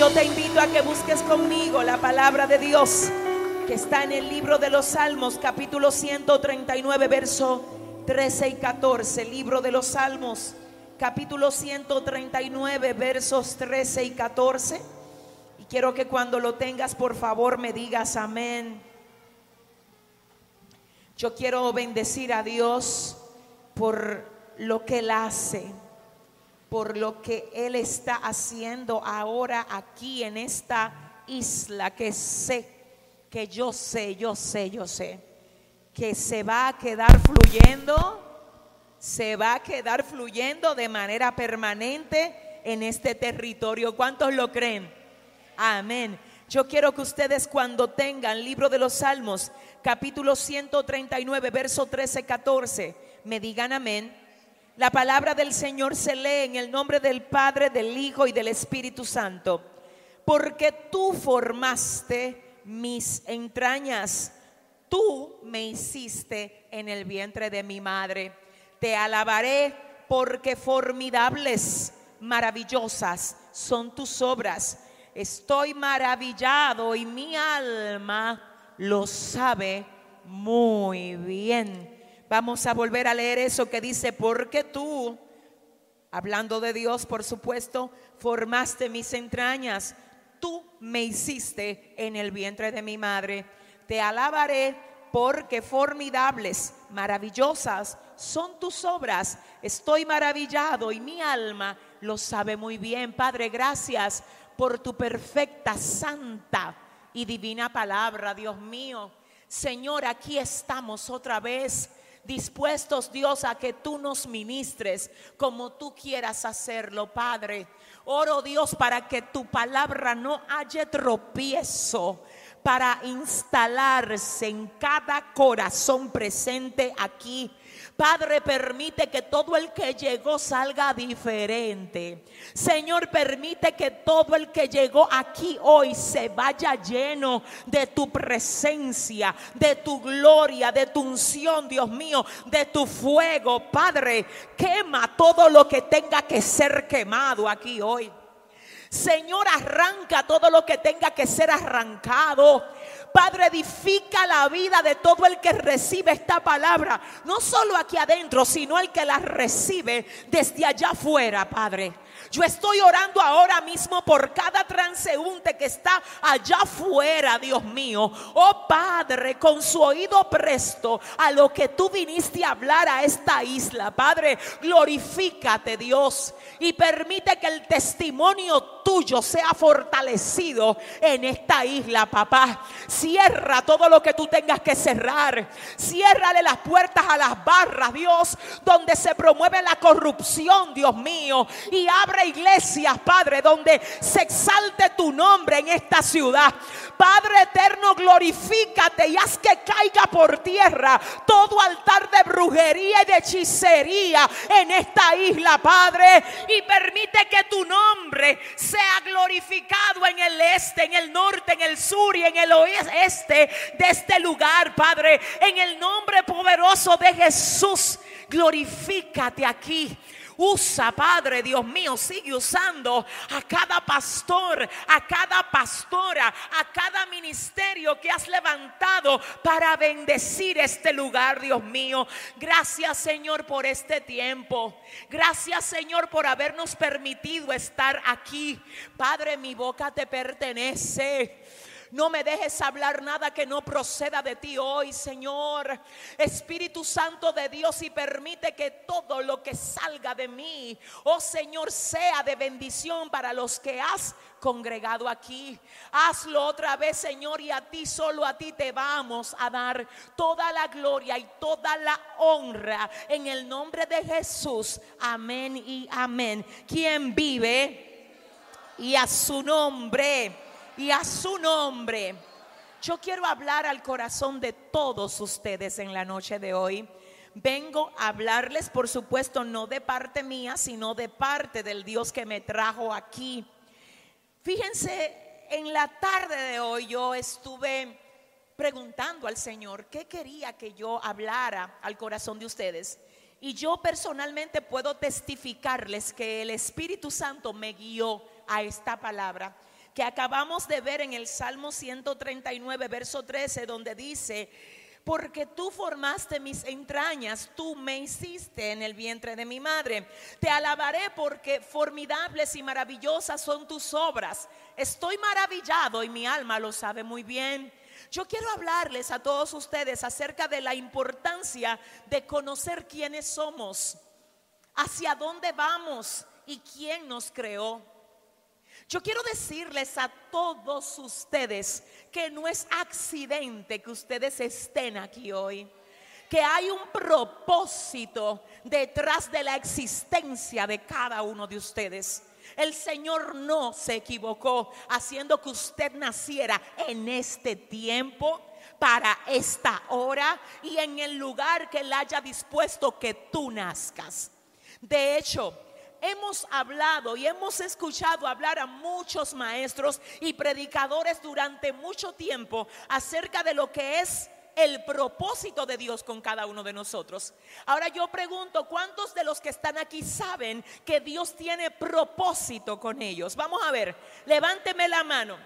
Yo te invito a que busques conmigo la palabra de Dios que está en el libro de los Salmos, capítulo 139, verso 13 y 14. Libro de los Salmos, capítulo 139, versos 13 y 14. Y quiero que cuando lo tengas, por favor, me digas amén. Yo quiero bendecir a Dios por lo que Él hace, por lo que Él está haciendo ahora aquí en esta isla que sé que yo sé, yo sé, yo sé, que se va a quedar fluyendo, se va a quedar fluyendo de manera permanente en este territorio. ¿Cuántos lo creen? Amén. Yo quiero que ustedes cuando tengan libro de los Salmos, capítulo 139, verso 13, 14, me digan amén. La palabra del Señor se lee en el nombre del Padre, del Hijo y del Espíritu Santo. Porque tú formaste mis entrañas. Tú me hiciste en el vientre de mi madre. Te alabaré porque formidables, maravillosas son tus obras. Estoy maravillado y mi alma lo sabe muy bien. Vamos a volver a leer eso que dice, porque tú, hablando de Dios, por supuesto, formaste mis entrañas tú me hiciste en el vientre de mi madre. Te alabaré porque formidables, maravillosas son tus obras. Estoy maravillado y mi alma lo sabe muy bien. Padre, gracias por tu perfecta, santa y divina palabra, Dios mío. Señor, aquí estamos otra vez dispuestos, Dios, a que tú nos ministres como tú quieras hacerlo, Padre. Oro Dios para que tu palabra no haya tropiezo para instalarse en cada corazón presente aquí Padre, permite que todo el que llegó salga diferente. Señor, permite que todo el que llegó aquí hoy se vaya lleno de tu presencia, de tu gloria, de tu unción, Dios mío, de tu fuego. Padre, quema todo lo que tenga que ser quemado aquí hoy. Señor, arranca todo lo que tenga que ser arrancado. Padre, edifica la vida de todo el que recibe esta palabra. No solo aquí adentro, sino el que la recibe desde allá afuera, Padre. Yo estoy orando ahora mismo por cada transeúnte que está allá afuera, Dios mío. Oh Padre, con su oído presto a lo que tú viniste a hablar a esta isla. Padre, glorifícate Dios y permite que el testimonio tuyo sea fortalecido en esta isla, papá. Cierra todo lo que tú tengas que cerrar. Ciérrale las puertas a las barras, Dios, donde se promueve la corrupción, Dios mío. Y abre iglesias, Padre, donde se exalte tu nombre en esta ciudad. Padre eterno, glorifícate y haz que caiga por tierra todo altar de brujería y de hechicería en esta isla, Padre. Y permite que tu nombre sea glorificado en el este, en el norte, en el sur y en el oeste de este lugar, Padre. En el nombre poderoso de Jesús, glorifícate aquí. Usa, Padre Dios mío, sigue usando a cada pastor, a cada pastora, a cada ministerio que has levantado para bendecir este lugar, Dios mío. Gracias, Señor, por este tiempo. Gracias, Señor, por habernos permitido estar aquí. Padre, mi boca te pertenece. No me dejes hablar nada que no proceda de ti hoy, Señor. Espíritu Santo de Dios y permite que todo lo que salga de mí, oh Señor, sea de bendición para los que has congregado aquí. Hazlo otra vez, Señor, y a ti, solo a ti te vamos a dar toda la gloria y toda la honra en el nombre de Jesús. Amén y amén. ¿Quién vive? y a su nombre, y a su nombre. Yo quiero hablar al corazón de todos ustedes en la noche de hoy. Vengo a hablarles, por supuesto, no de parte mía, sino de parte del Dios que me trajo aquí. Fíjense, en la tarde de hoy yo estuve preguntando al Señor qué quería que yo hablara al corazón de ustedes. Y yo personalmente puedo testificarles que el Espíritu Santo me guió a esta palabra que acabamos de ver en el Salmo 139, verso 13, donde dice, porque tú formaste mis entrañas, tú me hiciste en el vientre de mi madre. Te alabaré porque formidables y maravillosas son tus obras. Estoy maravillado y mi alma lo sabe muy bien. Yo quiero hablarles a todos ustedes acerca de la importancia de conocer quiénes somos, hacia dónde vamos y quién nos creó. Yo quiero decirles a todos ustedes que no es accidente que ustedes estén aquí hoy que hay un propósito detrás de la existencia de cada uno de ustedes. El Señor no se equivocó haciendo que usted naciera en este tiempo, para esta hora y en el lugar que Él haya dispuesto que tú nazcas. De hecho, hemos hablado y hemos escuchado hablar a muchos maestros y predicadores durante mucho tiempo acerca de lo que es el propósito de Dios con cada uno de nosotros. Ahora yo pregunto, ¿cuántos de los que están aquí saben que Dios tiene propósito con ellos? Vamos a ver, levánteme la mano.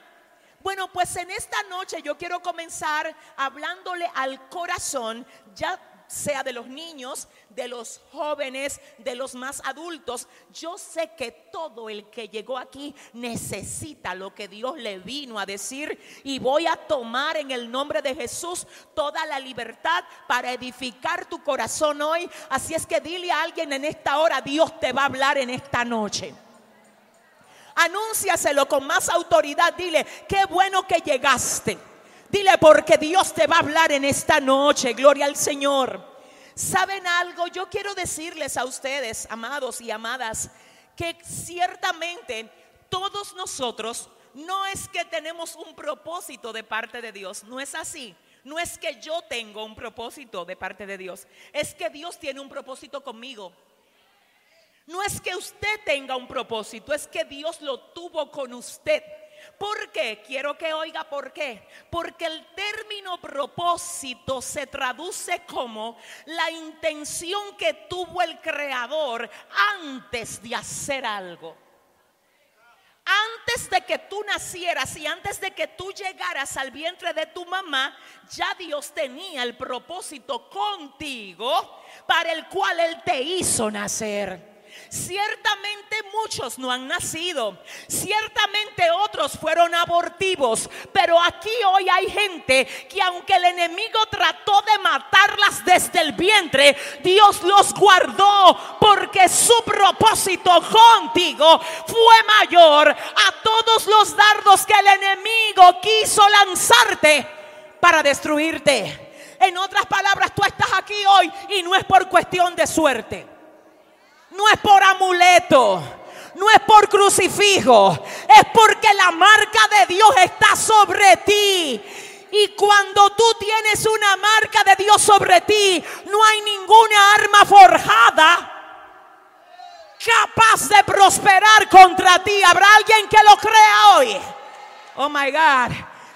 Bueno, pues en esta noche yo quiero comenzar hablándole al corazón, ya sea de los niños, de los jóvenes, de los más adultos. Yo sé que todo el que llegó aquí necesita lo que Dios le vino a decir y voy a tomar en el nombre de Jesús toda la libertad para edificar tu corazón hoy. Así es que dile a alguien en esta hora, Dios te va a hablar en esta noche. Anúnciaselo con más autoridad. Dile, qué bueno que llegaste. Dile porque Dios te va a hablar en esta noche. Gloria al Señor. ¿Saben algo? Yo quiero decirles a ustedes, amados y amadas, que ciertamente todos nosotros no es que tenemos un propósito de parte de Dios, no es así. No es que yo tengo un propósito de parte de Dios, es que Dios tiene un propósito conmigo. No es que usted tenga un propósito, es que Dios lo tuvo con usted. ¿Por qué? Quiero que oiga por qué. Porque el término propósito se traduce como la intención que tuvo el creador antes de hacer algo. Antes de que tú nacieras y antes de que tú llegaras al vientre de tu mamá, ya Dios tenía el propósito contigo para el cual Él te hizo nacer. Ciertamente muchos no han nacido, ciertamente otros fueron abortivos, pero aquí hoy hay gente que aunque el enemigo trató de matarlas desde el vientre, Dios los guardó porque su propósito contigo fue mayor a todos los dardos que el enemigo quiso lanzarte para destruirte. En otras palabras, tú estás aquí hoy y no es por cuestión de suerte no es por amuleto, no es por crucifijo, es porque la marca de Dios está sobre ti. Y cuando tú tienes una marca de Dios sobre ti, no hay ninguna arma forjada capaz de prosperar contra ti. ¿Habrá alguien que lo crea hoy? Oh my God.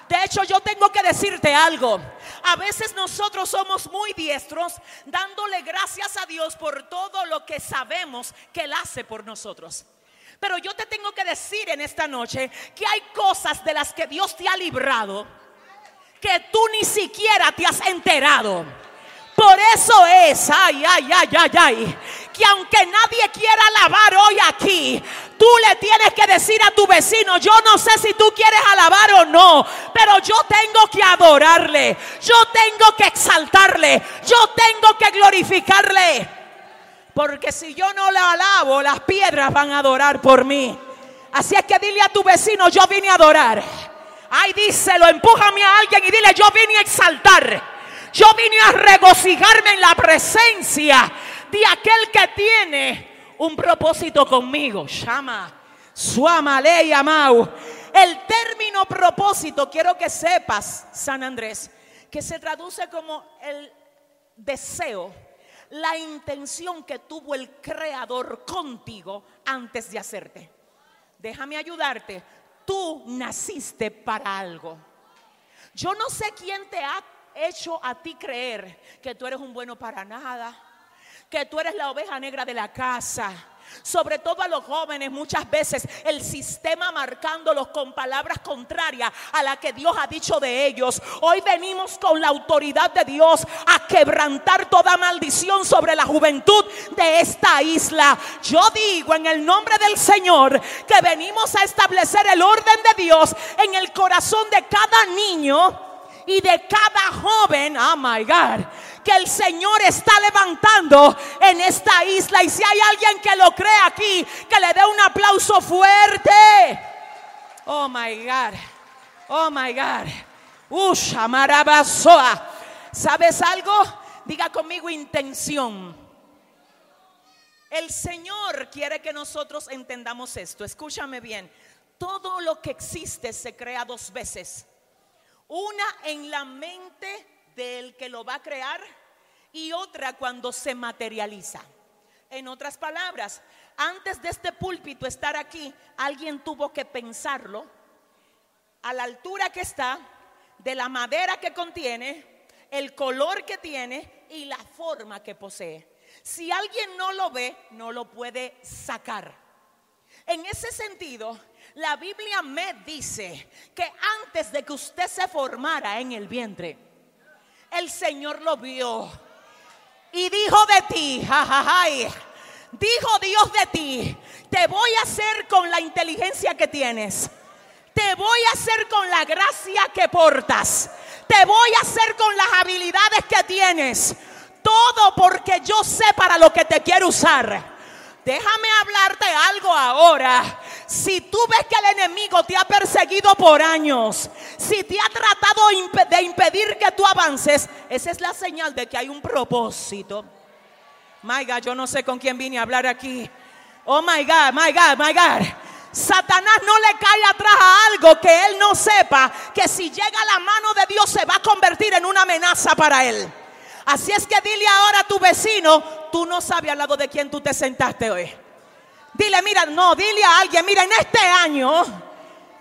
De hecho, yo tengo que decirte algo. A veces nosotros somos muy diestros dándole gracias a Dios por todo lo que sabemos que Él hace por nosotros. Pero yo te tengo que decir en esta noche que hay cosas de las que Dios te ha librado que tú ni siquiera te has enterado. Por eso es, ay, ay, ay, ay, ay, que aunque nadie quiera alabar hoy aquí, tú le tienes que decir a tu vecino, yo no sé si tú quieres alabar o no, pero yo tengo que adorarle, yo tengo que exaltarle, yo tengo que glorificarle. Porque si yo no le alabo, las piedras van a adorar por mí. Así es que dile a tu vecino, yo vine a adorar. Ay, díselo, empújame a alguien y dile, yo vine a exaltar. Yo vine a regocijarme en la presencia de aquel que tiene un propósito conmigo. Llama. Suamale y Amau. El término propósito, quiero que sepas, San Andrés, que se traduce como el deseo, la intención que tuvo el Creador contigo antes de hacerte. Déjame ayudarte. Tú naciste para algo. Yo no sé quién te ha hecho a ti creer que tú eres un bueno para nada, que tú eres la oveja negra de la casa sobre todo a los jóvenes muchas veces el sistema marcándolos con palabras contrarias a la que Dios ha dicho de ellos. Hoy venimos con la autoridad de Dios a quebrantar toda maldición sobre la juventud de esta isla. Yo digo en el nombre del Señor que venimos a establecer el orden de Dios en el corazón de cada niño y de cada joven, oh my God, que el Señor está levantando en esta isla. Y si hay alguien que lo cree aquí, que le dé un aplauso fuerte. Oh my God, oh my God. Usha marabasoa. ¿Sabes algo? Diga conmigo intención. El Señor quiere que nosotros entendamos esto. Escúchame bien. Todo lo que existe se crea dos veces. Una en la mente del que lo va a crear y otra cuando se materializa. En otras palabras, antes de este púlpito estar aquí, alguien tuvo que pensarlo a la altura que está, de la madera que contiene, el color que tiene y la forma que posee. Si alguien no lo ve, no lo puede sacar. En ese sentido, la Biblia me dice que antes de que usted se formara en el vientre, el Señor lo vio y dijo de ti, dijo Dios de ti, te voy a hacer con la inteligencia que tienes. Te voy a hacer con la gracia que portas. Te voy a hacer con las habilidades que tienes. Todo porque yo sé para lo que te quiero usar. Déjame hablarte algo ahora. Si tú ves que el enemigo te ha perseguido por años, si te ha tratado de impedir que tú avances, esa es la señal de que hay un propósito. My God, yo no sé con quién vine a hablar aquí. Oh my God, my God, my God. Satanás no le cae atrás a algo que él no sepa que si llega la mano de Dios se va a convertir en una amenaza para él. Así es que dile ahora a tu vecino, tú no sabes al lado de quién tú te sentaste hoy. Dile, mira, no, dile a alguien, mira, en este año,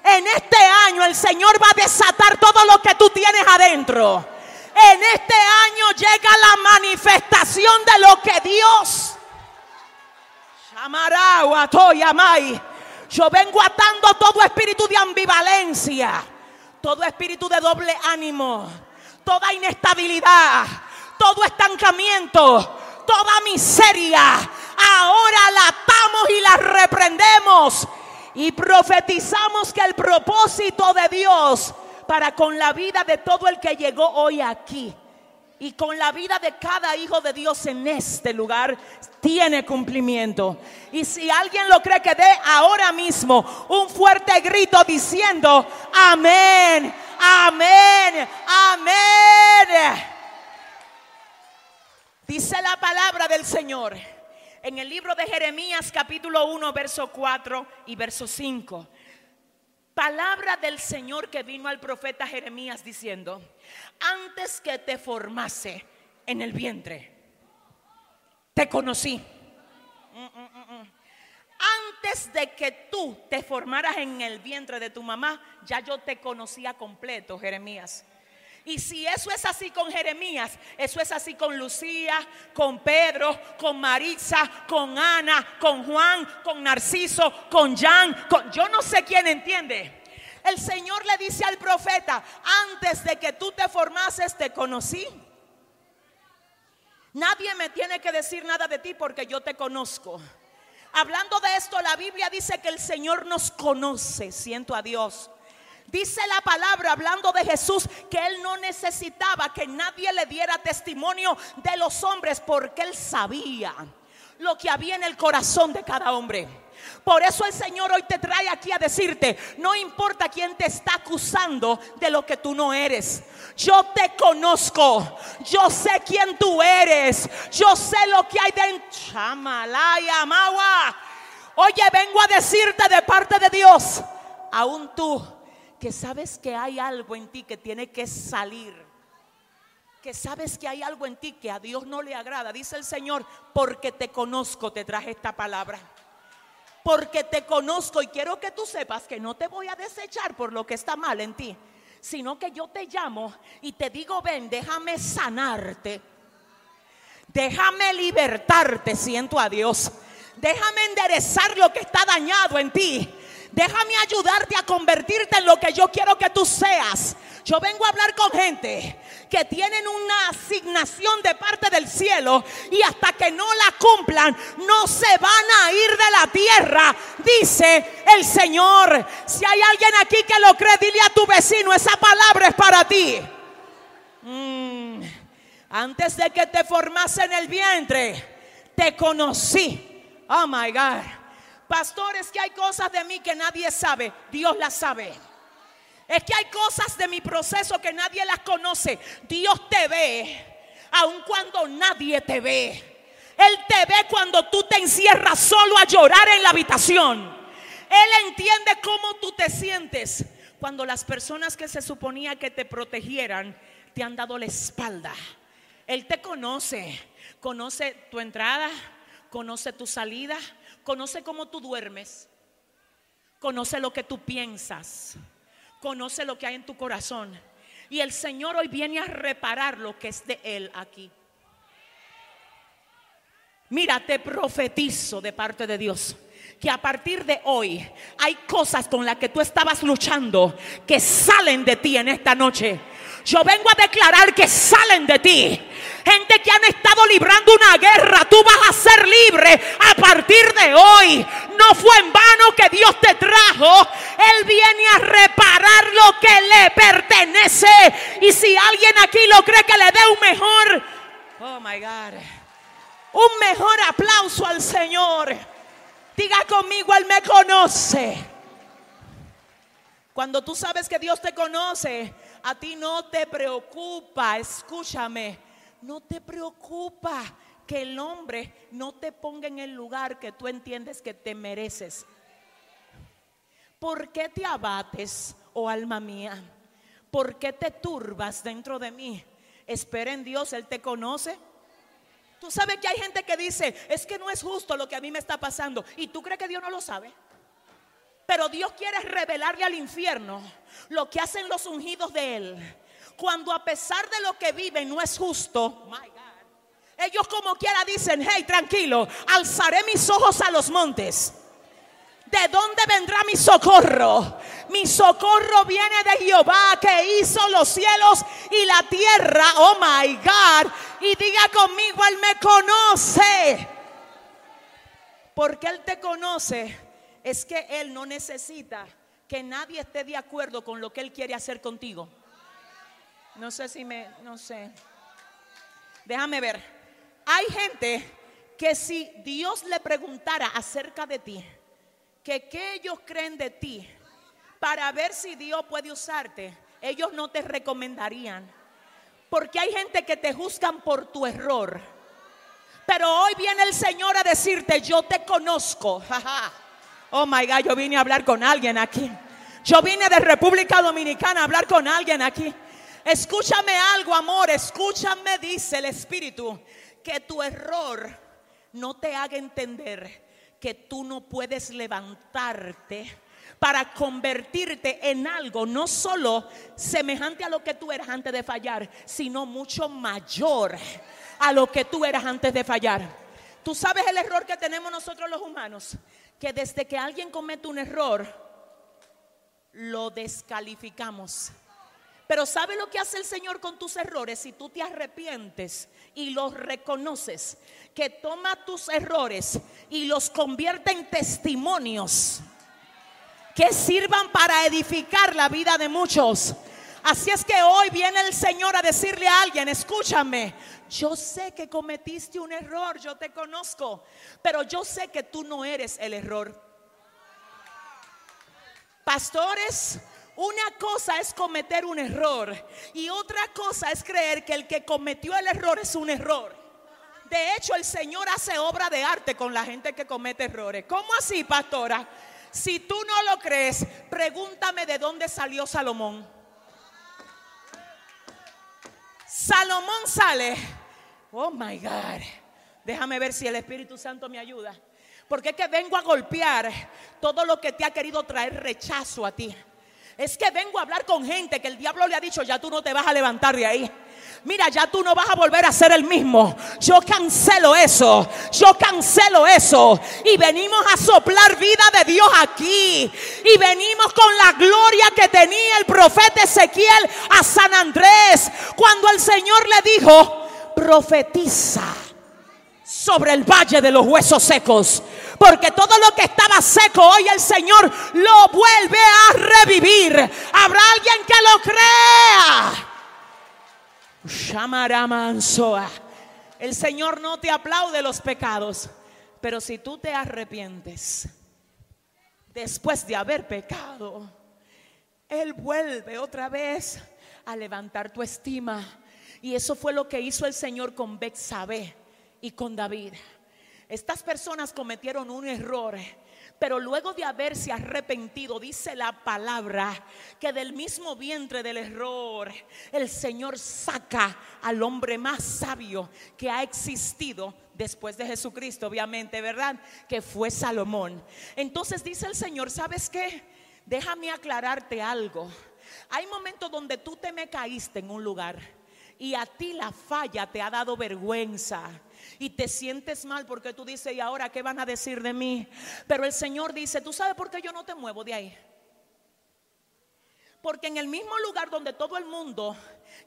en este año el Señor va a desatar todo lo que tú tienes adentro. En este año llega la manifestación de lo que Dios Yo vengo atando todo espíritu de ambivalencia, todo espíritu de doble ánimo, toda inestabilidad todo estancamiento, toda miseria, ahora la atamos y la reprendemos y profetizamos que el propósito de Dios para con la vida de todo el que llegó hoy aquí y con la vida de cada hijo de Dios en este lugar tiene cumplimiento. Y si alguien lo cree que dé ahora mismo un fuerte grito diciendo, amén, amén, amén. Dice la palabra del Señor en el libro de Jeremías capítulo 1, verso 4 y verso 5. Palabra del Señor que vino al profeta Jeremías diciendo, antes que te formase en el vientre, te conocí. Mm, mm, mm, antes de que tú te formaras en el vientre de tu mamá, ya yo te conocía completo, Jeremías. Y si eso es así con Jeremías, eso es así con Lucía, con Pedro, con Marisa, con Ana, con Juan, con Narciso, con Jan, con yo no sé quién entiende. El Señor le dice al profeta, antes de que tú te formases te conocí. Nadie me tiene que decir nada de ti porque yo te conozco. Hablando de esto, la Biblia dice que el Señor nos conoce, siento a Dios. Dice la palabra hablando de Jesús que él no necesitaba que nadie le diera testimonio de los hombres porque él sabía lo que había en el corazón de cada hombre. Por eso el Señor hoy te trae aquí a decirte, no importa quién te está acusando de lo que tú no eres. Yo te conozco, yo sé quién tú eres, yo sé lo que hay dentro. Chamalaya, Mawa. Oye, vengo a decirte de parte de Dios, aún tú, que sabes que hay algo en ti que tiene que salir. Que sabes que hay algo en ti que a Dios no le agrada. Dice el Señor, porque te conozco, te traje esta palabra. Porque te conozco y quiero que tú sepas que no te voy a desechar por lo que está mal en ti, sino que yo te llamo y te digo, ven, déjame sanarte. Déjame libertarte, siento a Dios. Déjame enderezar lo que está dañado en ti. Déjame ayudarte a convertirte en lo que yo quiero que tú seas. Yo vengo a hablar con gente que tienen una asignación de parte del cielo y hasta que no la cumplan no se van a ir de la tierra, dice el Señor. Si hay alguien aquí que lo cree, dile a tu vecino, esa palabra es para ti. Mm. Antes de que te formase en el vientre, te conocí. Oh my God. Pastores, que hay cosas de mí que nadie sabe. Dios las sabe. Es que hay cosas de mi proceso que nadie las conoce. Dios te ve, aun cuando nadie te ve. Él te ve cuando tú te encierras solo a llorar en la habitación. Él entiende cómo tú te sientes cuando las personas que se suponía que te protegieran te han dado la espalda. Él te conoce, conoce tu entrada, conoce tu salida, conoce cómo tú duermes, conoce lo que tú piensas, conoce lo que hay en tu corazón. Y el Señor hoy viene a reparar lo que es de Él aquí. Mira, te profetizo de parte de Dios que a partir de hoy hay cosas con las que tú estabas luchando que salen de ti en esta noche. Yo vengo a declarar que salen de ti. Gente que han estado librando una guerra, tú vas a ser libre a partir de hoy. No fue en vano que Dios te trajo. Él viene a reparar lo que le pertenece. Y si alguien aquí lo cree que le dé un mejor, oh my God, un mejor aplauso al Señor. Diga conmigo, Él me conoce. Cuando tú sabes que Dios te conoce, a ti no te preocupa, escúchame, no te preocupa que el hombre no te ponga en el lugar que tú entiendes que te mereces. ¿Por qué te abates, oh alma mía? ¿Por qué te turbas dentro de mí? Espera en Dios, Él te conoce. Tú sabes que hay gente que dice, es que no es justo lo que a mí me está pasando. ¿Y tú crees que Dios no lo sabe? Pero Dios quiere revelarle al infierno lo que hacen los ungidos de Él. Cuando a pesar de lo que viven no es justo, ellos como quiera dicen, hey, tranquilo, alzaré mis ojos a los montes. ¿De dónde vendrá mi socorro? Mi socorro viene de Jehová que hizo los cielos y la tierra. Oh my God. Y diga conmigo, Él me conoce. Porque Él te conoce. Es que Él no necesita que nadie esté de acuerdo con lo que Él quiere hacer contigo. No sé si me, no sé. Déjame ver. Hay gente que si Dios le preguntara acerca de ti, que qué ellos creen de ti, para ver si Dios puede usarte, ellos no te recomendarían. Porque hay gente que te juzgan por tu error. Pero hoy viene el Señor a decirte, yo te conozco. Oh my God, yo vine a hablar con alguien aquí. Yo vine de República Dominicana a hablar con alguien aquí. Escúchame algo, amor, escúchame, dice el Espíritu, que tu error no te haga entender que tú no puedes levantarte para convertirte en algo no solo semejante a lo que tú eras antes de fallar, sino mucho mayor a lo que tú eras antes de fallar. Tú sabes el error que tenemos nosotros los humanos, que desde que alguien comete un error, lo descalificamos. Pero ¿sabe lo que hace el Señor con tus errores? Si tú te arrepientes y los reconoces, que toma tus errores y los convierte en testimonios que sirvan para edificar la vida de muchos. Así es que hoy viene el Señor a decirle a alguien, escúchame, yo sé que cometiste un error, yo te conozco, pero yo sé que tú no eres el error. Pastores, una cosa es cometer un error y otra cosa es creer que el que cometió el error es un error. De hecho, el Señor hace obra de arte con la gente que comete errores. ¿Cómo así, pastora? Si tú no lo crees, pregúntame de dónde salió Salomón. Salomón sale. Oh my God. Déjame ver si el Espíritu Santo me ayuda. Porque es que vengo a golpear todo lo que te ha querido traer rechazo a ti. Es que vengo a hablar con gente que el diablo le ha dicho, ya tú no te vas a levantar de ahí. Mira, ya tú no vas a volver a ser el mismo. Yo cancelo eso. Yo cancelo eso. Y venimos a soplar vida de Dios aquí. Y venimos con la gloria que tenía el profeta Ezequiel a San Andrés. Cuando el Señor le dijo, profetiza sobre el valle de los huesos secos. Porque todo lo que estaba seco hoy el Señor lo vuelve a revivir. Habrá alguien que lo crea. El Señor no te aplaude los pecados, pero si tú te arrepientes después de haber pecado, Él vuelve otra vez a levantar tu estima. Y eso fue lo que hizo el Señor con Betsabé y con David. Estas personas cometieron un error pero luego de haberse arrepentido, dice la palabra, que del mismo vientre del error, el Señor saca al hombre más sabio que ha existido después de Jesucristo, obviamente, ¿verdad? Que fue Salomón. Entonces dice el Señor, ¿sabes qué? Déjame aclararte algo. Hay momentos donde tú te me caíste en un lugar y a ti la falla te ha dado vergüenza y te sientes mal porque tú dices, ¿y ahora qué van a decir de mí? Pero el Señor dice, ¿tú sabes por qué yo no te muevo de ahí? Porque en el mismo lugar donde todo el mundo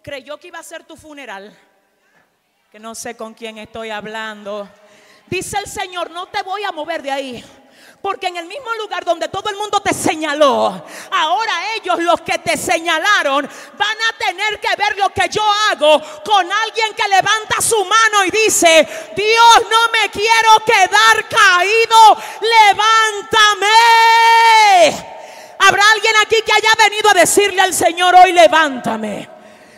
creyó que iba a ser tu funeral, que no sé con quién estoy hablando, dice el Señor, no te voy a mover de ahí. Porque en el mismo lugar donde todo el mundo te señaló, ahora ellos los que te señalaron van a tener que ver lo que yo hago con alguien que levanta su mano y dice, Dios no me quiero quedar caído, levántame. Habrá alguien aquí que haya venido a decirle al Señor hoy, levántame.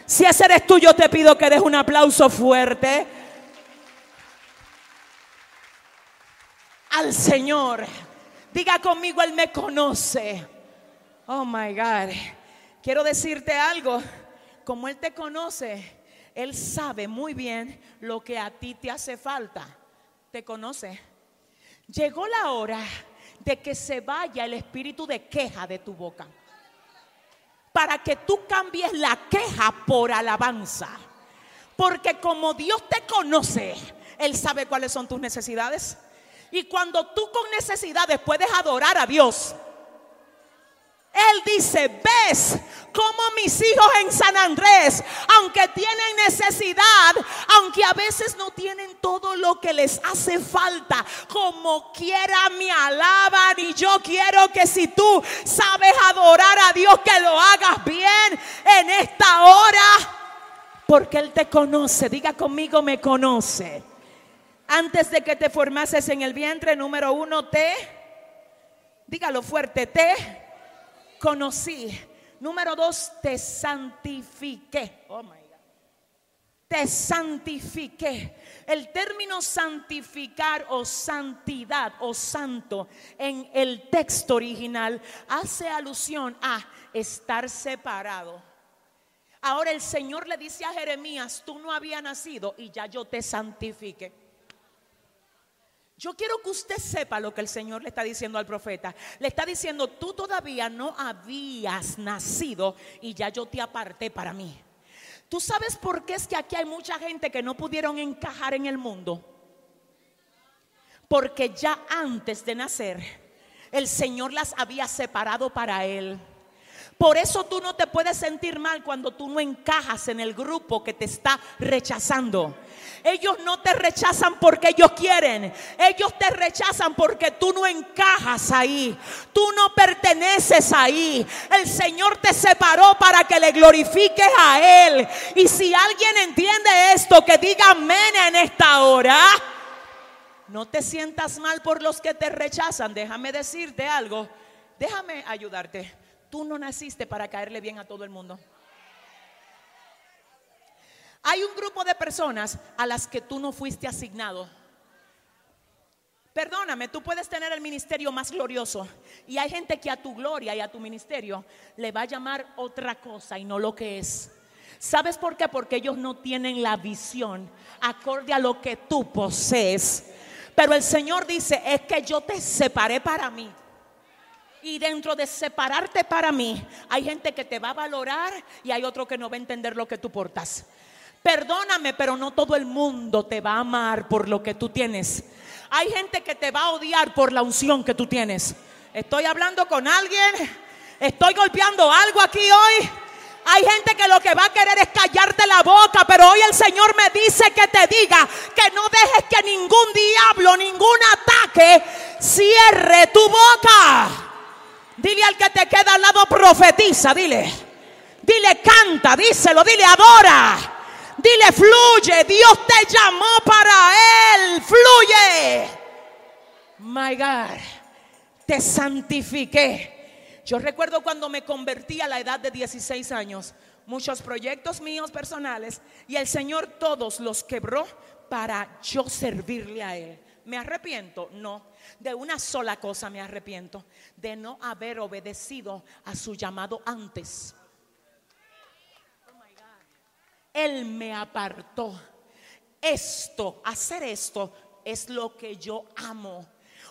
Si ese eres tú, yo te pido que des un aplauso fuerte al Señor. Diga conmigo, Él me conoce. Oh my God. Quiero decirte algo. Como Él te conoce, Él sabe muy bien lo que a ti te hace falta. Te conoce. Llegó la hora de que se vaya el espíritu de queja de tu boca. Para que tú cambies la queja por alabanza. Porque como Dios te conoce, Él sabe cuáles son tus necesidades. Y cuando tú con necesidades puedes adorar a Dios, Él dice, ves como mis hijos en San Andrés, aunque tienen necesidad, aunque a veces no tienen todo lo que les hace falta, como quiera me alaban y yo quiero que si tú sabes adorar a Dios, que lo hagas bien en esta hora, porque Él te conoce, diga conmigo, me conoce antes de que te formases en el vientre, número uno, te, dígalo fuerte, te conocí. Número dos, te santifiqué. Oh my God. Te santifiqué. El término santificar o santidad o santo en el texto original hace alusión a estar separado. Ahora el Señor le dice a Jeremías, tú no habías nacido y ya yo te santifique. Yo quiero que usted sepa lo que el Señor le está diciendo al profeta. Le está diciendo, tú todavía no habías nacido y ya yo te aparté para mí. ¿Tú sabes por qué es que aquí hay mucha gente que no pudieron encajar en el mundo? Porque ya antes de nacer, el Señor las había separado para Él. Por eso tú no te puedes sentir mal cuando tú no encajas en el grupo que te está rechazando. Ellos no te rechazan porque ellos quieren. Ellos te rechazan porque tú no encajas ahí. Tú no perteneces ahí. El Señor te separó para que le glorifiques a Él. Y si alguien entiende esto, que diga amén en esta hora. No te sientas mal por los que te rechazan. Déjame decirte algo. Déjame ayudarte. Tú no naciste para caerle bien a todo el mundo. Hay un grupo de personas a las que tú no fuiste asignado. Perdóname, tú puedes tener el ministerio más glorioso y hay gente que a tu gloria y a tu ministerio le va a llamar otra cosa y no lo que es. ¿Sabes por qué? Porque ellos no tienen la visión acorde a lo que tú posees. Pero el Señor dice, es que yo te separé para mí. Y dentro de separarte para mí, hay gente que te va a valorar y hay otro que no va a entender lo que tú portas. Perdóname, pero no todo el mundo te va a amar por lo que tú tienes. Hay gente que te va a odiar por la unción que tú tienes. Estoy hablando con alguien. Estoy golpeando algo aquí hoy. Hay gente que lo que va a querer es callarte la boca, pero hoy el Señor me dice que te diga que no dejes que ningún diablo, ningún ataque cierre tu boca. Dile al que te queda al lado, profetiza, dile. Dile, canta, díselo, dile, adora. Dile, fluye. Dios te llamó para Él. Fluye. My God, te santifiqué. Yo recuerdo cuando me convertí a la edad de 16 años, muchos proyectos míos personales y el Señor todos los quebró para yo servirle a Él. ¿Me arrepiento? No. De una sola cosa me arrepiento, de no haber obedecido a su llamado antes. Él me apartó. Esto, hacer esto es lo que yo amo.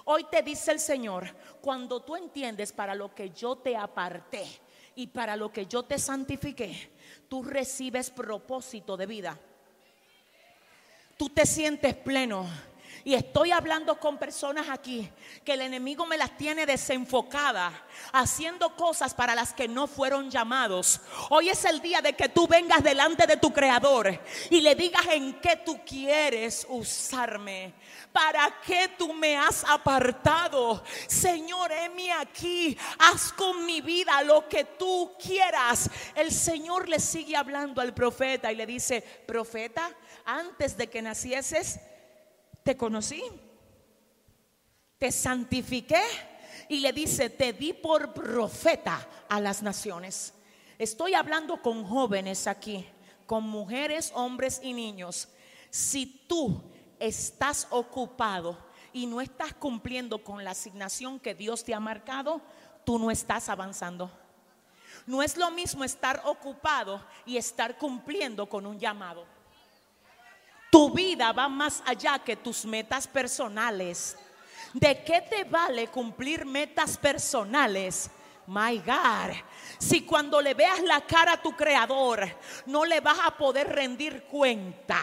Hoy te dice el Señor, cuando tú entiendes para lo que yo te aparté y para lo que yo te santifiqué, tú recibes propósito de vida. Tú te sientes pleno y estoy hablando con personas aquí que el enemigo me las tiene desenfocadas, haciendo cosas para las que no fueron llamados. Hoy es el día de que tú vengas delante de tu creador y le digas en qué tú quieres usarme. ¿Para qué tú me has apartado? Señor, heme aquí. Haz con mi vida lo que tú quieras. El Señor le sigue hablando al profeta y le dice, profeta, antes de que nacieses, te conocí, te santifiqué y le dice, te di por profeta a las naciones. Estoy hablando con jóvenes aquí, con mujeres, hombres y niños. Si tú estás ocupado y no estás cumpliendo con la asignación que Dios te ha marcado, tú no estás avanzando. No es lo mismo estar ocupado y estar cumpliendo con un llamado. Tu vida va más allá que tus metas personales. ¿De qué te vale cumplir metas personales? My God, si cuando le veas la cara a tu creador, no le vas a poder rendir cuenta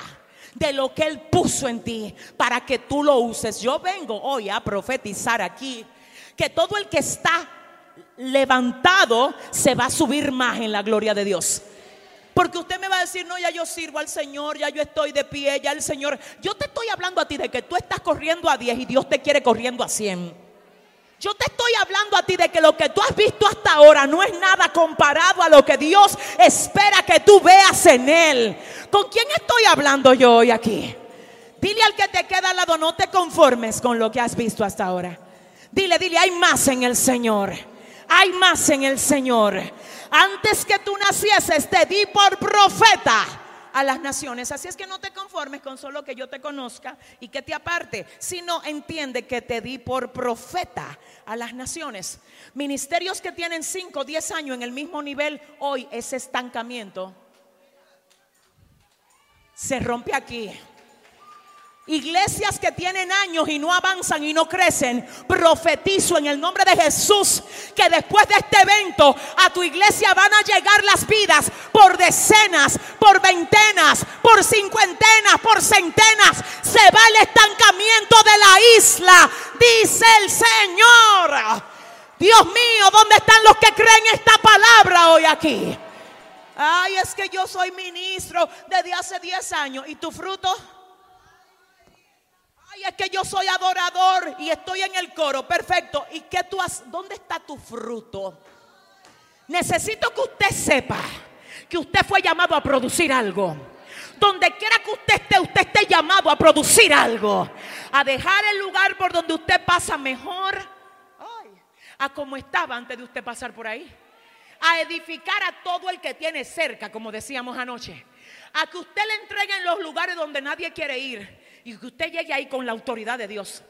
de lo que Él puso en ti para que tú lo uses. Yo vengo hoy a profetizar aquí que todo el que está levantado se va a subir más en la gloria de Dios. Porque usted me va a decir, no, ya yo sirvo al Señor, ya yo estoy de pie, ya el Señor. Yo te estoy hablando a ti de que tú estás corriendo a 10 y Dios te quiere corriendo a 100. Yo te estoy hablando a ti de que lo que tú has visto hasta ahora no es nada comparado a lo que Dios espera que tú veas en Él. ¿Con quién estoy hablando yo hoy aquí? Dile al que te queda al lado, no te conformes con lo que has visto hasta ahora. Dile, dile, hay más en el Señor. Hay más en el Señor antes que tú nacieses te di por profeta a las naciones. Así es que no te conformes con solo que yo te conozca y que te aparte, sino entiende que te di por profeta a las naciones. Ministerios que tienen 5, 10 años en el mismo nivel, hoy ese estancamiento se rompe aquí. Iglesias que tienen años y no avanzan y no crecen, profetizo en el nombre de Jesús que después de este evento a tu iglesia van a llegar las vidas por decenas, por veintenas, por cincuentenas, por centenas. Se va el estancamiento de la isla, dice el Señor. Dios mío, ¿dónde están los que creen esta palabra hoy aquí? Ay, es que yo soy ministro desde hace 10 años y tu fruto es que yo soy adorador y estoy en el coro. Perfecto. ¿Y qué tú has? ¿Dónde está tu fruto? Necesito que usted sepa que usted fue llamado a producir algo. Donde quiera que usted esté, usted esté llamado a producir algo. A dejar el lugar por donde usted pasa mejor a como estaba antes de usted pasar por ahí. A edificar a todo el que tiene cerca, como decíamos anoche a que usted le entregue en los lugares donde nadie quiere ir y que usted llegue ahí con la autoridad de Dios.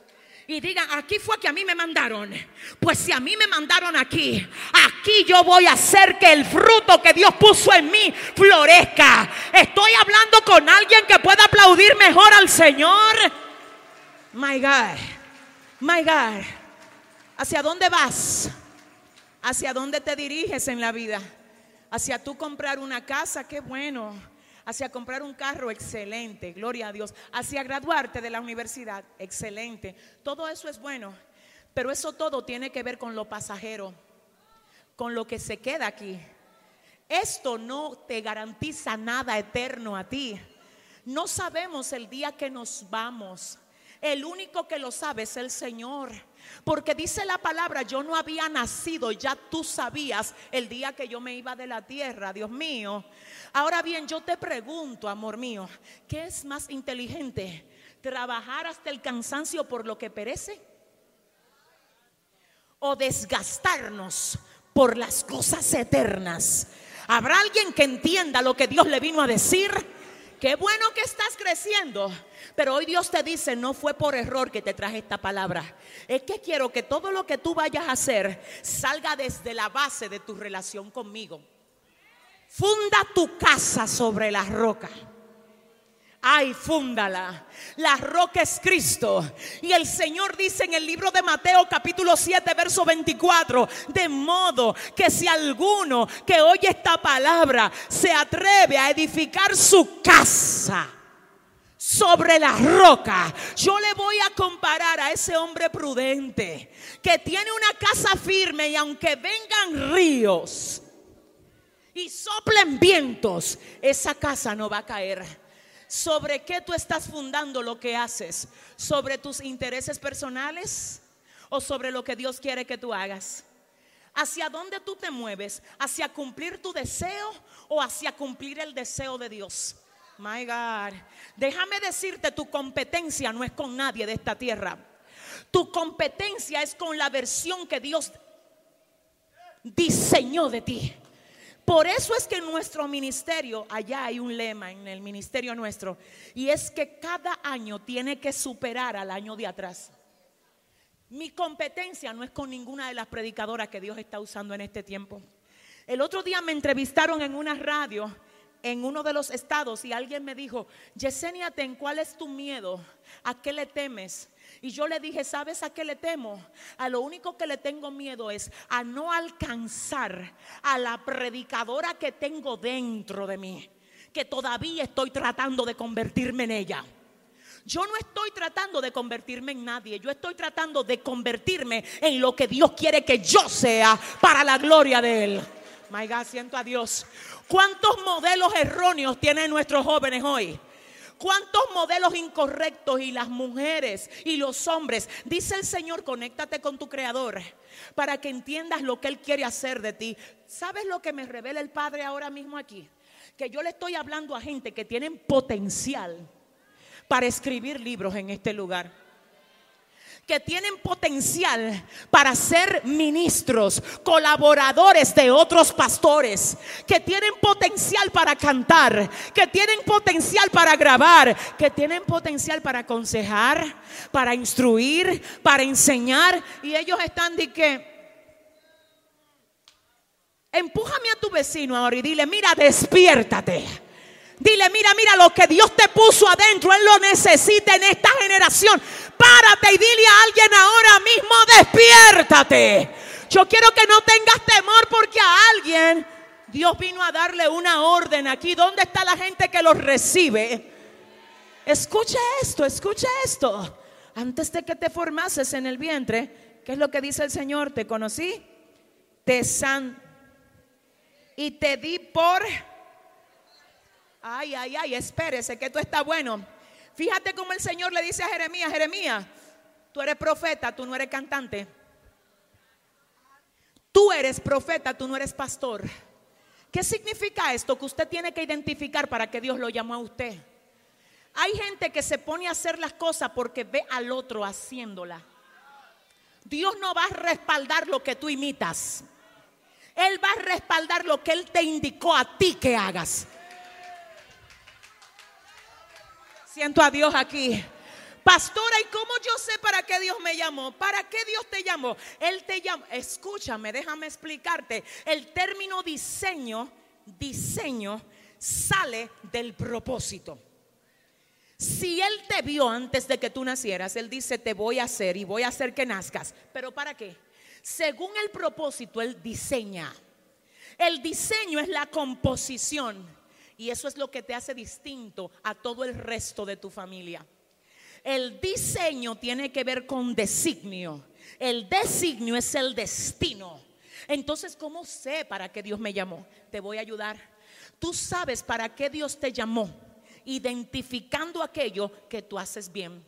Y diga, aquí fue que a mí me mandaron. Pues si a mí me mandaron aquí, aquí yo voy a hacer que el fruto que Dios puso en mí florezca. Estoy hablando con alguien que pueda aplaudir mejor al Señor. My God, my God, ¿hacia dónde vas? ¿Hacia dónde te diriges en la vida? ¿Hacia tú comprar una casa? Qué bueno hacia comprar un carro, excelente, gloria a Dios, hacia graduarte de la universidad, excelente. Todo eso es bueno, pero eso todo tiene que ver con lo pasajero, con lo que se queda aquí. Esto no te garantiza nada eterno a ti. No sabemos el día que nos vamos. El único que lo sabe es el Señor. Porque dice la palabra, yo no había nacido, ya tú sabías el día que yo me iba de la tierra, Dios mío. Ahora bien, yo te pregunto, amor mío, ¿qué es más inteligente? ¿Trabajar hasta el cansancio por lo que perece? ¿O desgastarnos por las cosas eternas? ¿Habrá alguien que entienda lo que Dios le vino a decir? Qué bueno que estás creciendo. Pero hoy Dios te dice, no fue por error que te traje esta palabra. Es que quiero que todo lo que tú vayas a hacer salga desde la base de tu relación conmigo. Funda tu casa sobre la roca. Ay, fúndala. La roca es Cristo. Y el Señor dice en el libro de Mateo capítulo 7, verso 24, de modo que si alguno que oye esta palabra se atreve a edificar su casa sobre la roca. Yo le voy a comparar a ese hombre prudente que tiene una casa firme y aunque vengan ríos y soplen vientos, esa casa no va a caer. ¿Sobre qué tú estás fundando lo que haces? ¿Sobre tus intereses personales o sobre lo que Dios quiere que tú hagas? ¿Hacia dónde tú te mueves? ¿Hacia cumplir tu deseo o hacia cumplir el deseo de Dios? My God. Déjame decirte, tu competencia no es con nadie de esta tierra. Tu competencia es con la versión que Dios diseñó de ti. Por eso es que en nuestro ministerio, allá hay un lema en el ministerio nuestro, y es que cada año tiene que superar al año de atrás. Mi competencia no es con ninguna de las predicadoras que Dios está usando en este tiempo. El otro día me entrevistaron en una radio en uno de los estados y alguien me dijo, Yesenia, ten, ¿cuál es tu miedo? ¿A qué le temes? Y yo le dije, ¿sabes a qué le temo? A lo único que le tengo miedo es a no alcanzar a la predicadora que tengo dentro de mí, que todavía estoy tratando de convertirme en ella. Yo no estoy tratando de convertirme en nadie, yo estoy tratando de convertirme en lo que Dios quiere que yo sea para la gloria de Él. My God, siento a Dios. ¿Cuántos modelos erróneos tienen nuestros jóvenes hoy? ¿Cuántos modelos incorrectos y las mujeres y los hombres? Dice el Señor, conéctate con tu Creador para que entiendas lo que Él quiere hacer de ti. ¿Sabes lo que me revela el Padre ahora mismo aquí? Que yo le estoy hablando a gente que tienen potencial para escribir libros en este lugar que tienen potencial para ser ministros, colaboradores de otros pastores, que tienen potencial para cantar, que tienen potencial para grabar, que tienen potencial para aconsejar, para instruir, para enseñar. Y ellos están de que... Empújame a tu vecino ahora y dile, mira, despiértate. Dile, mira, mira, lo que Dios te puso adentro, Él lo necesita en esta generación. Párate y dile a alguien ahora mismo, despiértate. Yo quiero que no tengas temor porque a alguien Dios vino a darle una orden aquí. ¿Dónde está la gente que lo recibe? Escucha esto, escucha esto. Antes de que te formases en el vientre, ¿qué es lo que dice el Señor? Te conocí, te san y te di por Ay, ay, ay, espérese que tú está bueno. Fíjate cómo el Señor le dice a Jeremías, Jeremías, tú eres profeta, tú no eres cantante. Tú eres profeta, tú no eres pastor. ¿Qué significa esto? Que usted tiene que identificar para que Dios lo llamó a usted. Hay gente que se pone a hacer las cosas porque ve al otro haciéndola. Dios no va a respaldar lo que tú imitas. Él va a respaldar lo que Él te indicó a ti que hagas. Siento a Dios aquí. Pastora, ¿y cómo yo sé para qué Dios me llamó? ¿Para qué Dios te llamó? Él te llamó. Escúchame, déjame explicarte. El término diseño, diseño, sale del propósito. Si Él te vio antes de que tú nacieras, Él dice, te voy a hacer y voy a hacer que nazcas. ¿Pero para qué? Según el propósito, Él diseña. El diseño es la composición y eso es lo que te hace distinto a todo el resto de tu familia. El diseño tiene que ver con designio. El designio es el destino. Entonces, ¿cómo sé para qué Dios me llamó? Te voy a ayudar. Tú sabes para qué Dios te llamó, identificando aquello que tú haces bien.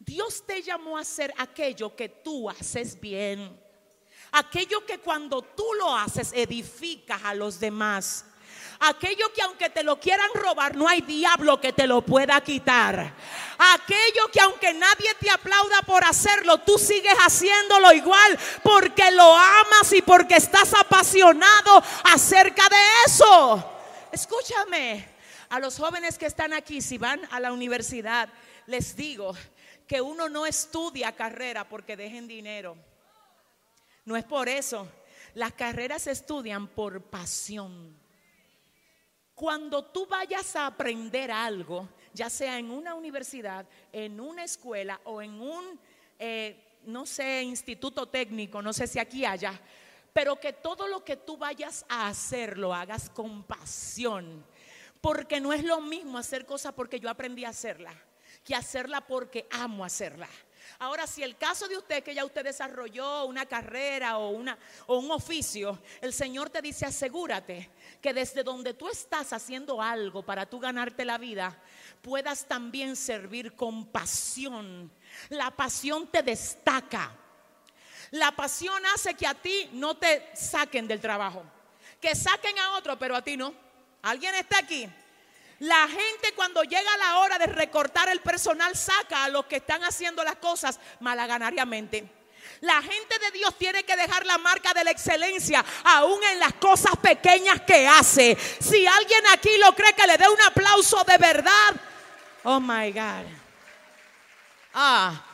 Dios te llamó a hacer aquello que tú haces bien. Aquello que cuando tú lo haces edificas a los demás. Aquello que aunque te lo quieran robar, no hay diablo que te lo pueda quitar. Aquello que aunque nadie te aplauda por hacerlo, tú sigues haciéndolo igual porque lo amas y porque estás apasionado acerca de eso. Escúchame, a los jóvenes que están aquí, si van a la universidad, les digo que uno no estudia carrera porque dejen dinero. No es por eso. Las carreras se estudian por pasión. Cuando tú vayas a aprender algo, ya sea en una universidad, en una escuela o en un, eh, no sé, instituto técnico, no sé si aquí haya, pero que todo lo que tú vayas a hacer lo hagas con pasión. Porque no es lo mismo hacer cosas porque yo aprendí a hacerla, que hacerla porque amo hacerla. Ahora, si el caso de usted, que ya usted desarrolló una carrera o, una, o un oficio, el Señor te dice, asegúrate que desde donde tú estás haciendo algo para tú ganarte la vida, puedas también servir con pasión. La pasión te destaca. La pasión hace que a ti no te saquen del trabajo, que saquen a otro, pero a ti no. ¿Alguien está aquí? La gente cuando llega la hora de recortar el personal saca a los que están haciendo las cosas malaganariamente. La gente de Dios tiene que dejar la marca de la excelencia aún en las cosas pequeñas que hace. Si alguien aquí lo cree que le dé un aplauso de verdad. Oh my God. Ah,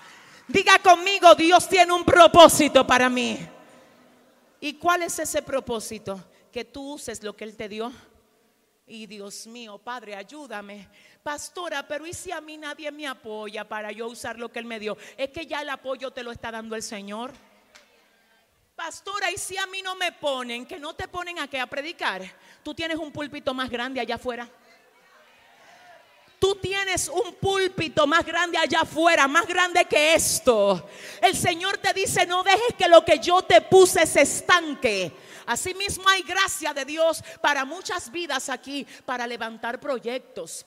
diga conmigo, Dios tiene un propósito para mí. ¿Y cuál es ese propósito? Que tú uses lo que Él te dio y Dios mío, Padre, ayúdame. Pastora, pero ¿y si a mí nadie me apoya para yo usar lo que Él me dio? Es que ya el apoyo te lo está dando el Señor. Pastora, ¿y si a mí no me ponen? Que no te ponen a qué? A predicar. Tú tienes un púlpito más grande allá afuera. Tú tienes un púlpito más grande allá afuera, más grande que esto. El Señor te dice, no dejes que lo que yo te puse se estanque. Asimismo hay gracia de Dios para muchas vidas aquí, para levantar proyectos,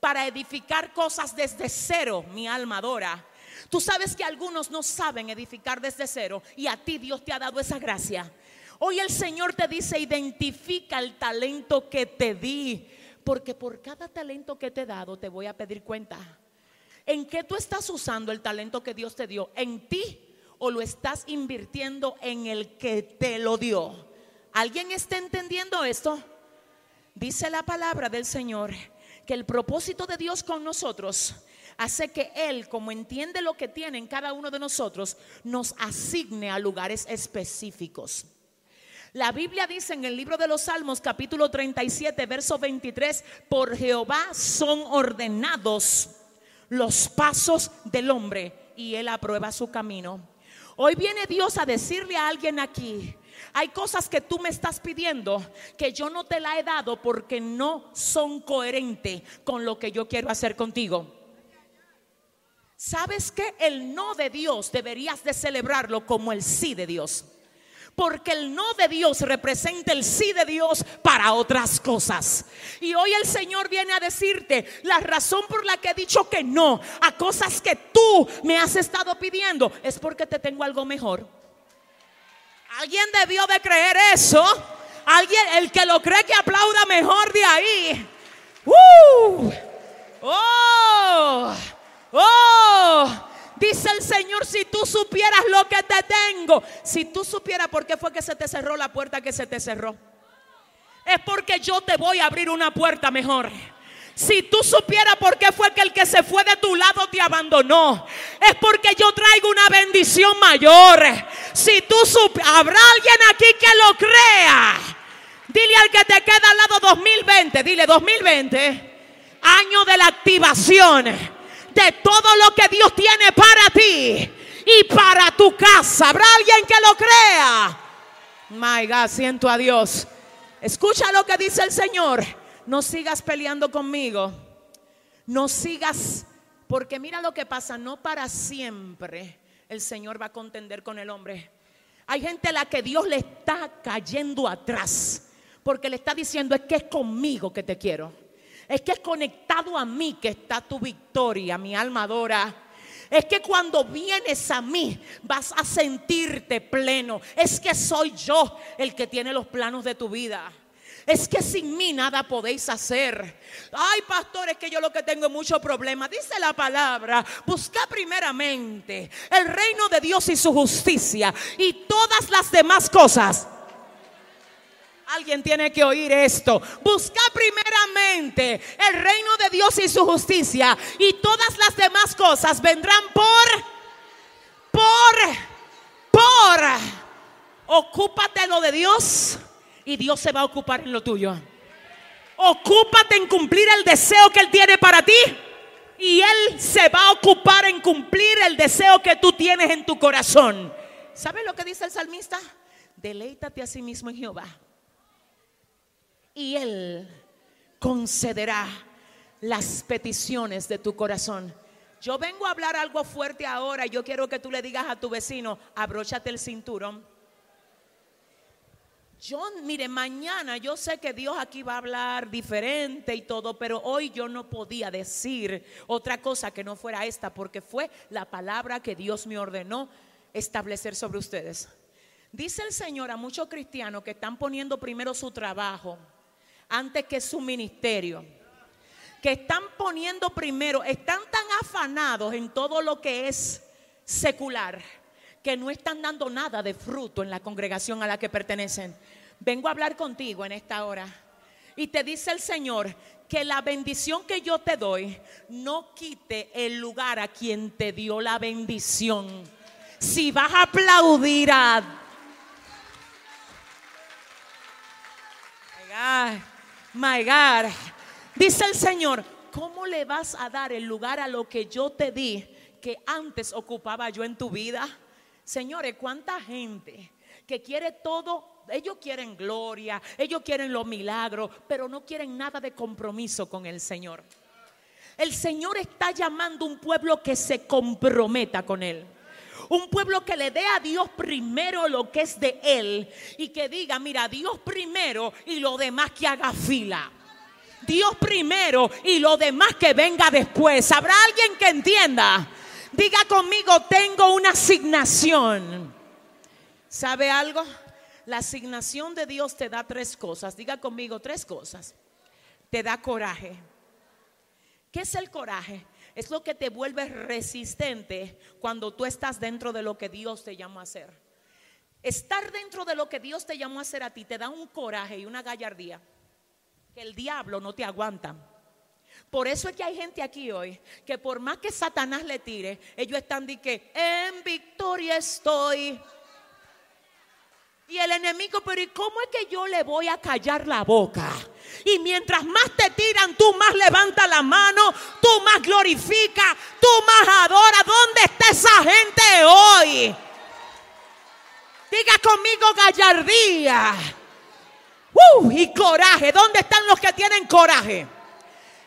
para edificar cosas desde cero, mi alma adora. Tú sabes que algunos no saben edificar desde cero y a ti Dios te ha dado esa gracia. Hoy el Señor te dice, identifica el talento que te di, porque por cada talento que te he dado te voy a pedir cuenta. ¿En qué tú estás usando el talento que Dios te dio? ¿En ti o lo estás invirtiendo en el que te lo dio? ¿Alguien está entendiendo esto? Dice la palabra del Señor que el propósito de Dios con nosotros hace que Él, como entiende lo que tiene en cada uno de nosotros, nos asigne a lugares específicos. La Biblia dice en el libro de los Salmos capítulo 37, verso 23, por Jehová son ordenados los pasos del hombre y Él aprueba su camino. Hoy viene Dios a decirle a alguien aquí, hay cosas que tú me estás pidiendo que yo no te la he dado porque no son coherentes con lo que yo quiero hacer contigo. ¿Sabes que el no de Dios deberías de celebrarlo como el sí de Dios? Porque el no de Dios representa el sí de Dios para otras cosas. Y hoy el Señor viene a decirte la razón por la que he dicho que no a cosas que tú me has estado pidiendo es porque te tengo algo mejor. Alguien debió de creer eso. Alguien, el que lo cree que aplauda mejor de ahí. ¡Uh! ¡Oh! ¡Oh! Dice el Señor, si tú supieras lo que te tengo, si tú supieras por qué fue que se te cerró la puerta que se te cerró, es porque yo te voy a abrir una puerta mejor. Si tú supieras por qué fue que el que se fue de tu lado te abandonó, es porque yo traigo una bendición mayor. Si tú supieras, habrá alguien aquí que lo crea. Dile al que te queda al lado 2020, dile 2020, año de la activación de todo lo que Dios tiene para ti y para tu casa. ¿Habrá alguien que lo crea? My God, siento a Dios. Escucha lo que dice el Señor no sigas peleando conmigo, no sigas, porque mira lo que pasa, no para siempre el Señor va a contender con el hombre. Hay gente a la que Dios le está cayendo atrás, porque le está diciendo es que es conmigo que te quiero, es que es conectado a mí que está tu victoria, mi alma adora. Es que cuando vienes a mí vas a sentirte pleno. Es que soy yo el que tiene los planos de tu vida es que sin mí nada podéis hacer. Ay, pastor, es que yo lo que tengo es mucho problema. Dice la palabra, busca primeramente el reino de Dios y su justicia y todas las demás cosas. Alguien tiene que oír esto. Busca primeramente el reino de Dios y su justicia y todas las demás cosas vendrán por, por, por. Ocúpate lo de Dios y Dios se va a ocupar en lo tuyo. Ocúpate en cumplir el deseo que Él tiene para ti y Él se va a ocupar en cumplir el deseo que tú tienes en tu corazón. ¿Sabes lo que dice el salmista? Deleítate a sí mismo en Jehová y Él concederá las peticiones de tu corazón. Yo vengo a hablar algo fuerte ahora. Yo quiero que tú le digas a tu vecino, abróchate el cinturón yo, mire, mañana yo sé que Dios aquí va a hablar diferente y todo, pero hoy yo no podía decir otra cosa que no fuera esta, porque fue la palabra que Dios me ordenó establecer sobre ustedes. Dice el Señor a muchos cristianos que están poniendo primero su trabajo antes que su ministerio, que están poniendo primero, están tan afanados en todo lo que es secular que no están dando nada de fruto en la congregación a la que pertenecen. Vengo a hablar contigo en esta hora. Y te dice el Señor que la bendición que yo te doy no quite el lugar a quien te dio la bendición. Si vas a aplaudir a... my God. Dice el Señor, ¿cómo le vas a dar el lugar a lo que yo te di que antes ocupaba yo en tu vida? Señores, ¿cuánta gente que quiere todo? Ellos quieren gloria, ellos quieren los milagros, pero no quieren nada de compromiso con el Señor. El Señor está llamando un pueblo que se comprometa con Él. Un pueblo que le dé a Dios primero lo que es de Él y que diga, mira, Dios primero y lo demás que haga fila. Dios primero y lo demás que venga después. ¿Habrá alguien que entienda? Diga conmigo, tengo una asignación. ¿Sabe algo? La asignación de Dios te da tres cosas. Diga conmigo tres cosas. Te da coraje. ¿Qué es el coraje? Es lo que te vuelve resistente cuando tú estás dentro de lo que Dios te llamó a hacer. Estar dentro de lo que Dios te llamó a hacer a ti te da un coraje y una gallardía que el diablo no te aguanta. Por eso es que hay gente aquí hoy que por más que Satanás le tire, ellos están de que en victoria estoy. Y el enemigo, pero ¿y cómo es que yo le voy a callar la boca? Y mientras más te tiran, tú más levanta la mano, tú más glorifica, tú más adora. ¿Dónde está esa gente hoy? Diga conmigo gallardía. Uh, y coraje. ¿Dónde están los que tienen coraje?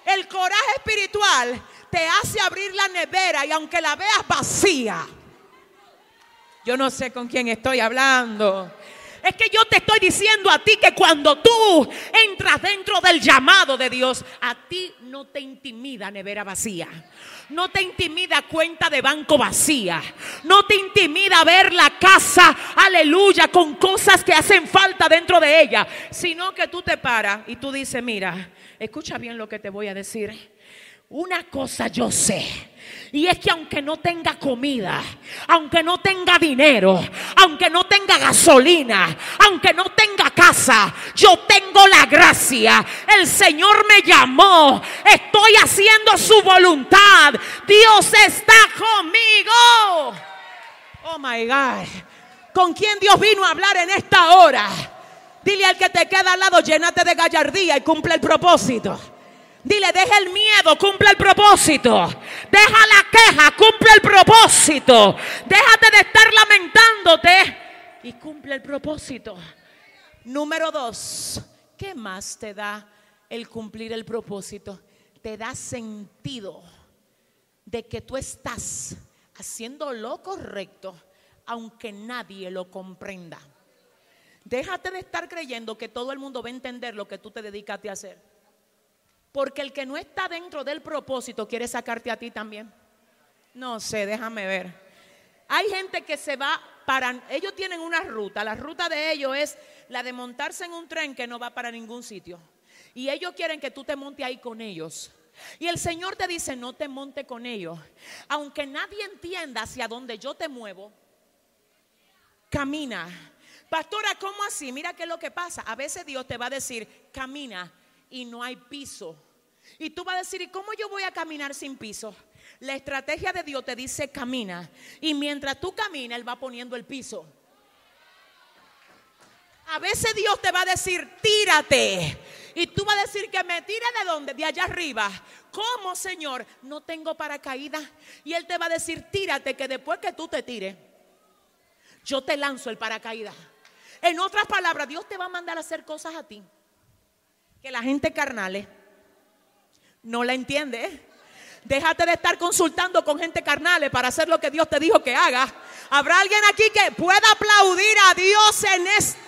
El coraje espiritual te hace abrir la nevera y aunque la veas vacía, yo no sé con quién estoy hablando. Es que yo te estoy diciendo a ti que cuando tú entras dentro del llamado de Dios, a ti no te intimida nevera vacía. No te intimida cuenta de banco vacía. No te intimida ver la casa, aleluya, con cosas que hacen falta dentro de ella. Sino que tú te paras y tú dices, mira, Escucha bien lo que te voy a decir. Una cosa yo sé. Y es que aunque no tenga comida, aunque no tenga dinero, aunque no tenga gasolina, aunque no tenga casa, yo tengo la gracia. El Señor me llamó. Estoy haciendo su voluntad. Dios está conmigo. Oh my God. ¿Con quién Dios vino a hablar en esta hora? Dile al que te queda al lado, llénate de gallardía y cumple el propósito. Dile, deja el miedo, cumple el propósito. Deja la queja, cumple el propósito. Déjate de estar lamentándote y cumple el propósito. Número dos, ¿qué más te da el cumplir el propósito? Te da sentido de que tú estás haciendo lo correcto, aunque nadie lo comprenda. Déjate de estar creyendo que todo el mundo va a entender lo que tú te dedicaste a hacer. Porque el que no está dentro del propósito quiere sacarte a ti también. No sé, déjame ver. Hay gente que se va para, ellos tienen una ruta, la ruta de ellos es la de montarse en un tren que no va para ningún sitio. Y ellos quieren que tú te montes ahí con ellos. Y el Señor te dice, no te monte con ellos. Aunque nadie entienda hacia dónde yo te muevo, camina. Pastora, ¿cómo así? Mira qué es lo que pasa. A veces Dios te va a decir, camina y no hay piso. Y tú vas a decir, ¿y cómo yo voy a caminar sin piso? La estrategia de Dios te dice camina. Y mientras tú caminas, Él va poniendo el piso. A veces Dios te va a decir, tírate. Y tú vas a decir que me tire de dónde? De allá arriba. ¿Cómo, Señor? No tengo paracaídas. Y Él te va a decir, tírate, que después que tú te tires, yo te lanzo el paracaídas. En otras palabras, Dios te va a mandar a hacer cosas a ti que la gente carnal no la entiende. Déjate de estar consultando con gente carnal para hacer lo que Dios te dijo que haga. ¿Habrá alguien aquí que pueda aplaudir a Dios en esto?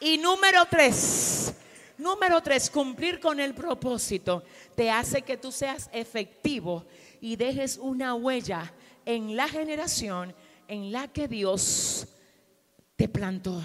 Y número tres, número tres, cumplir con el propósito te hace que tú seas efectivo y dejes una huella en la generación en la que Dios te plantó